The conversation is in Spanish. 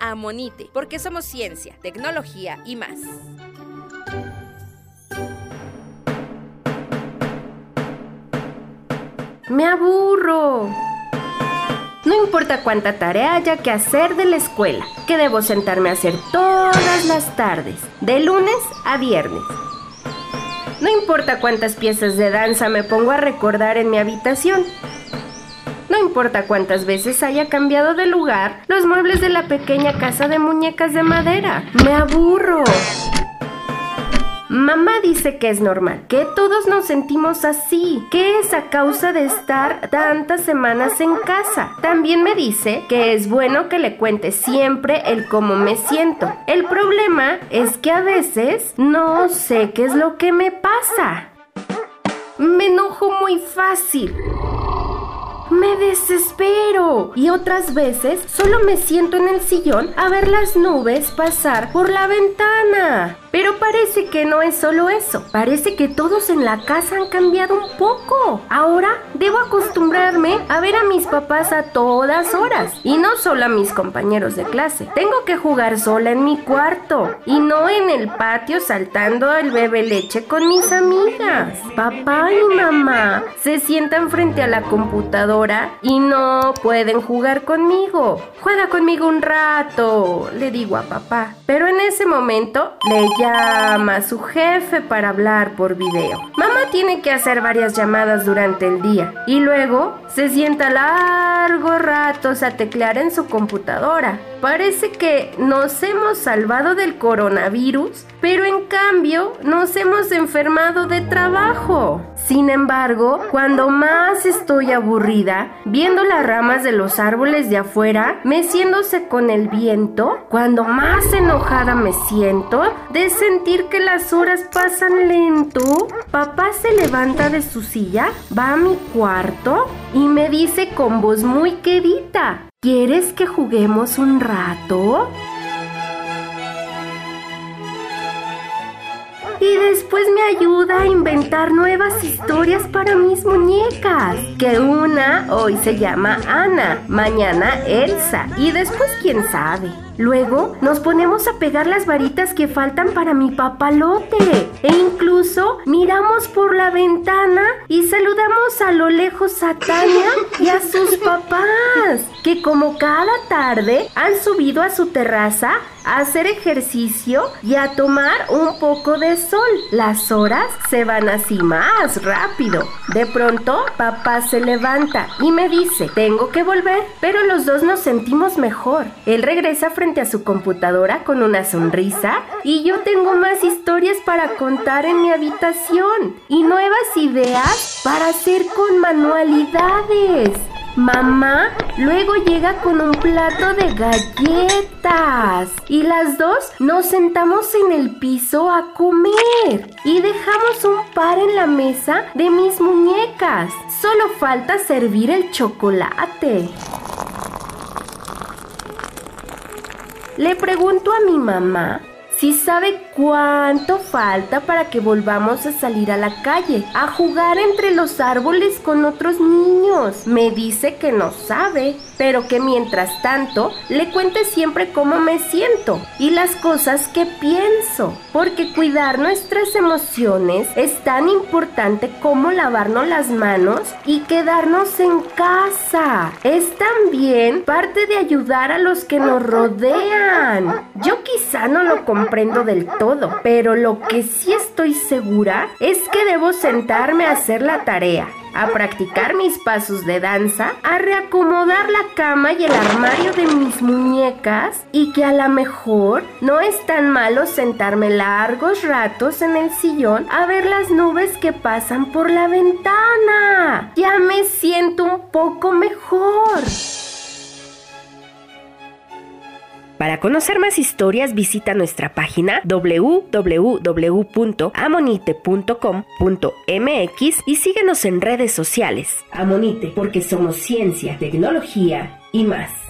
Amonite, porque somos ciencia, tecnología y más. Me aburro. No importa cuánta tarea haya que hacer de la escuela, que debo sentarme a hacer todas las tardes, de lunes a viernes. No importa cuántas piezas de danza me pongo a recordar en mi habitación. Importa cuántas veces haya cambiado de lugar los muebles de la pequeña casa de muñecas de madera. Me aburro. Mamá dice que es normal, que todos nos sentimos así, que es a causa de estar tantas semanas en casa. También me dice que es bueno que le cuente siempre el cómo me siento. El problema es que a veces no sé qué es lo que me pasa. Me enojo muy fácil. Me desespero. Y otras veces solo me siento en el sillón a ver las nubes pasar por la ventana. Pero parece que no es solo eso. Parece que todos en la casa han cambiado un poco. Ahora debo acostumbrarme a ver a mis papás a todas horas. Y no solo a mis compañeros de clase. Tengo que jugar sola en mi cuarto. Y no en el patio saltando el bebé leche con mis amigas. Papá y mamá se sientan frente a la computadora y no pueden jugar conmigo. Juega conmigo un rato, le digo a papá. Pero en ese momento le llama a su jefe para hablar por video. Mamá tiene que hacer varias llamadas durante el día y luego se sienta largos ratos a teclear en su computadora. Parece que nos hemos salvado del coronavirus, pero en cambio nos hemos enfermado de trabajo. Sin embargo, cuando más estoy aburrida, viendo las ramas de los árboles de afuera, meciéndose con el viento, cuando más enojada me siento de sentir que las horas pasan lento, papá se levanta de su silla, va a mi cuarto y me dice con voz muy querida, ¿quieres que juguemos un rato? Y después me ayuda a inventar nuevas historias para mis muñecas. Que una hoy se llama Ana, mañana Elsa y después quién sabe. Luego nos ponemos a pegar las varitas que faltan para mi papalote. E incluso miramos por la ventana y saludamos a lo lejos a Tania y a sus papás, que como cada tarde han subido a su terraza a hacer ejercicio y a tomar un poco de sol. Las horas se van así más rápido. De pronto, papá se levanta y me dice, tengo que volver, pero los dos nos sentimos mejor. Él regresa frente a su computadora con una sonrisa y yo tengo más historias para contar en mi habitación y nuevas ideas para hacer con manualidades. Mamá luego llega con un plato de galletas y las dos nos sentamos en el piso a comer y dejamos un par en la mesa de mis muñecas. Solo falta servir el chocolate. Le pregunto a mi mamá si sabe cuánto falta para que volvamos a salir a la calle, a jugar entre los árboles con otros niños. Me dice que no sabe, pero que mientras tanto le cuente siempre cómo me siento y las cosas que pienso, porque cuidar nuestras emociones es tan importante como lavarnos las manos y quedarnos en casa. Es también parte de ayudar a los que nos rodean. Yo quizá no lo comprendo del todo, pero lo que sí estoy segura es que debo sentarme a hacer la tarea a practicar mis pasos de danza, a reacomodar la cama y el armario de mis muñecas y que a lo mejor no es tan malo sentarme largos ratos en el sillón a ver las nubes que pasan por la ventana. Ya me siento un poco mejor. Para conocer más historias visita nuestra página www.amonite.com.mx y síguenos en redes sociales. Amonite, porque somos ciencia, tecnología y más.